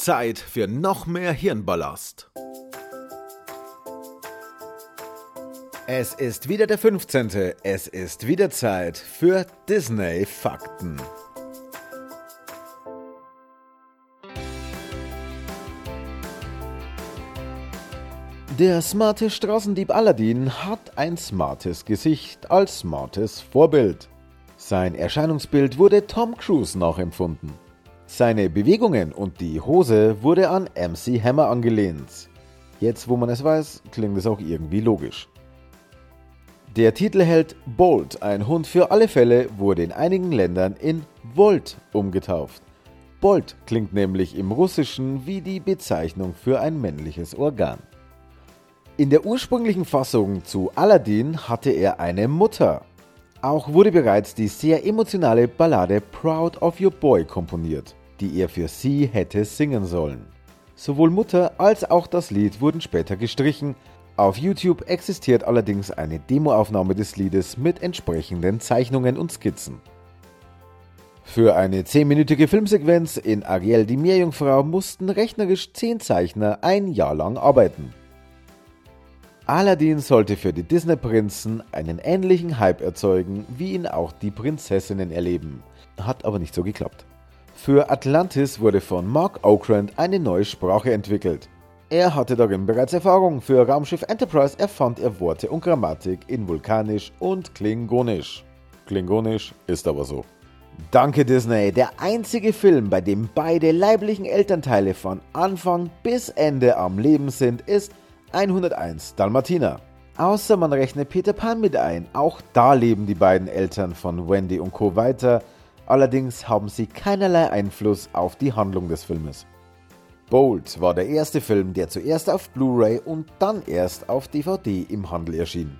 Zeit für noch mehr Hirnballast. Es ist wieder der 15. Es ist wieder Zeit für Disney Fakten. Der smarte Straßendieb Aladdin hat ein smartes Gesicht als smartes Vorbild. Sein Erscheinungsbild wurde Tom Cruise nachempfunden. Seine Bewegungen und die Hose wurde an MC Hammer angelehnt. Jetzt, wo man es weiß, klingt es auch irgendwie logisch. Der Titelheld Bolt, ein Hund für alle Fälle, wurde in einigen Ländern in Volt umgetauft. Bolt klingt nämlich im Russischen wie die Bezeichnung für ein männliches Organ. In der ursprünglichen Fassung zu Aladdin hatte er eine Mutter. Auch wurde bereits die sehr emotionale Ballade Proud of Your Boy komponiert die er für sie hätte singen sollen. Sowohl Mutter als auch das Lied wurden später gestrichen. Auf YouTube existiert allerdings eine Demoaufnahme des Liedes mit entsprechenden Zeichnungen und Skizzen. Für eine 10-minütige Filmsequenz in Ariel die Meerjungfrau mussten rechnerisch 10 Zeichner ein Jahr lang arbeiten. Aladdin sollte für die Disney-Prinzen einen ähnlichen Hype erzeugen, wie ihn auch die Prinzessinnen erleben. Hat aber nicht so geklappt. Für Atlantis wurde von Mark Okrand eine neue Sprache entwickelt. Er hatte darin bereits Erfahrung. Für Raumschiff Enterprise erfand er Worte und Grammatik in Vulkanisch und Klingonisch. Klingonisch ist aber so. Danke Disney, der einzige Film, bei dem beide leiblichen Elternteile von Anfang bis Ende am Leben sind, ist 101 Dalmatiner. Außer man rechnet Peter Pan mit ein, auch da leben die beiden Eltern von Wendy und Co. weiter allerdings haben sie keinerlei Einfluss auf die Handlung des Filmes. Bolt war der erste Film, der zuerst auf Blu-ray und dann erst auf DVD im Handel erschien.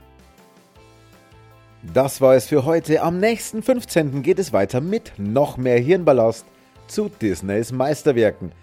Das war es für heute. Am nächsten 15. geht es weiter mit noch mehr Hirnballast zu Disneys Meisterwerken –